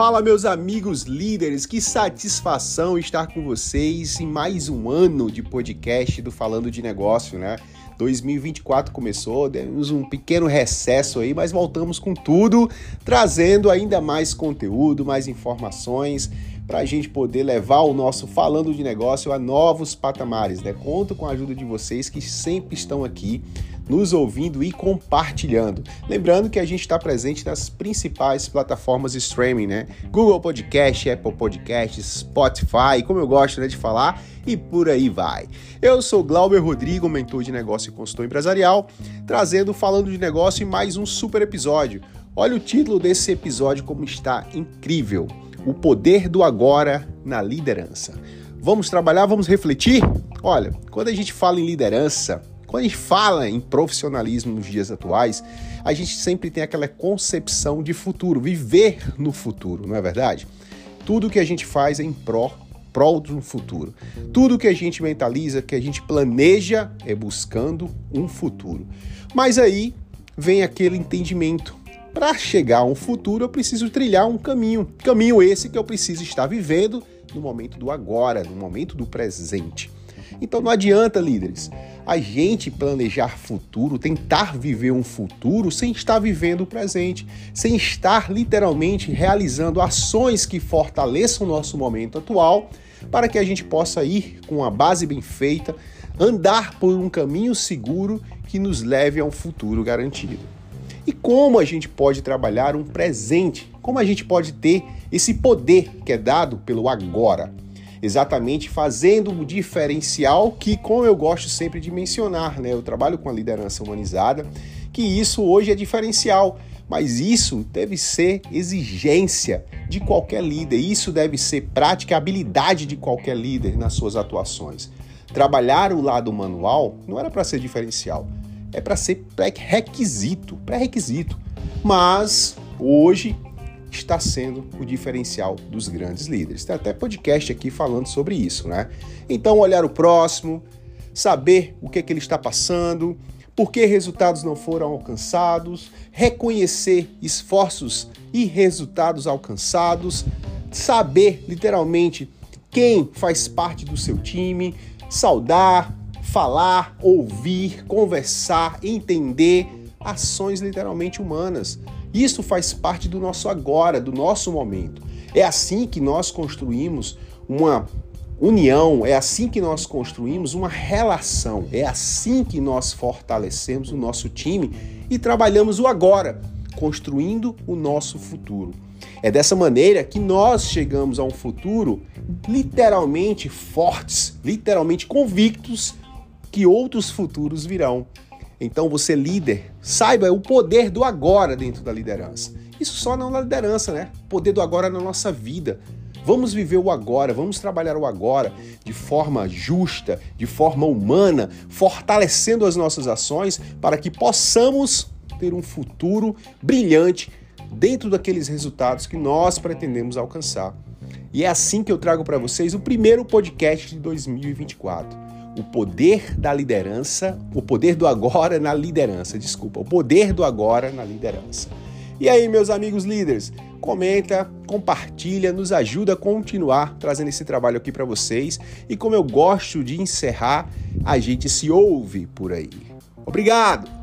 Fala, meus amigos líderes, que satisfação estar com vocês em mais um ano de podcast do Falando de Negócio, né? 2024 começou, demos um pequeno recesso aí, mas voltamos com tudo, trazendo ainda mais conteúdo, mais informações para a gente poder levar o nosso Falando de Negócio a novos patamares, né? Conto com a ajuda de vocês que sempre estão aqui nos ouvindo e compartilhando. Lembrando que a gente está presente nas principais plataformas streaming, né? Google Podcast, Apple Podcasts, Spotify, como eu gosto né, de falar, e por aí vai. Eu sou Glauber Rodrigo, mentor de negócio e consultor empresarial, trazendo Falando de Negócio em mais um super episódio. Olha o título desse episódio como está incrível. O poder do agora na liderança. Vamos trabalhar, vamos refletir? Olha, quando a gente fala em liderança, quando a gente fala em profissionalismo nos dias atuais, a gente sempre tem aquela concepção de futuro, viver no futuro, não é verdade? Tudo que a gente faz é em pró prol do futuro. Tudo que a gente mentaliza, que a gente planeja, é buscando um futuro. Mas aí vem aquele entendimento. Para chegar a um futuro, eu preciso trilhar um caminho. Caminho esse que eu preciso estar vivendo no momento do agora, no momento do presente. Então não adianta, líderes, a gente planejar futuro, tentar viver um futuro sem estar vivendo o presente, sem estar literalmente realizando ações que fortaleçam o nosso momento atual, para que a gente possa ir com a base bem feita, andar por um caminho seguro que nos leve a um futuro garantido. E como a gente pode trabalhar um presente? Como a gente pode ter esse poder que é dado pelo agora? Exatamente fazendo um diferencial que, como eu gosto sempre de mencionar, né, eu trabalho com a liderança humanizada, que isso hoje é diferencial, mas isso deve ser exigência de qualquer líder, isso deve ser prática, habilidade de qualquer líder nas suas atuações. Trabalhar o lado manual não era para ser diferencial, é para ser pré-requisito, pré-requisito. Mas hoje está sendo o diferencial dos grandes líderes. Tem até podcast aqui falando sobre isso, né? Então, olhar o próximo, saber o que, é que ele está passando, por que resultados não foram alcançados, reconhecer esforços e resultados alcançados, saber literalmente quem faz parte do seu time, saudar, falar, ouvir, conversar, entender ações literalmente humanas. Isso faz parte do nosso agora, do nosso momento. É assim que nós construímos uma união, é assim que nós construímos uma relação, é assim que nós fortalecemos o nosso time e trabalhamos o agora, construindo o nosso futuro. É dessa maneira que nós chegamos a um futuro literalmente fortes, literalmente convictos que outros futuros virão. Então, você líder, saiba o poder do agora dentro da liderança. Isso só não na liderança, né? O poder do agora na nossa vida. Vamos viver o agora, vamos trabalhar o agora de forma justa, de forma humana, fortalecendo as nossas ações para que possamos ter um futuro brilhante dentro daqueles resultados que nós pretendemos alcançar. E é assim que eu trago para vocês o primeiro podcast de 2024 o poder da liderança, o poder do agora na liderança, desculpa, o poder do agora na liderança. E aí, meus amigos líderes, comenta, compartilha, nos ajuda a continuar trazendo esse trabalho aqui para vocês. E como eu gosto de encerrar, a gente se ouve por aí. Obrigado!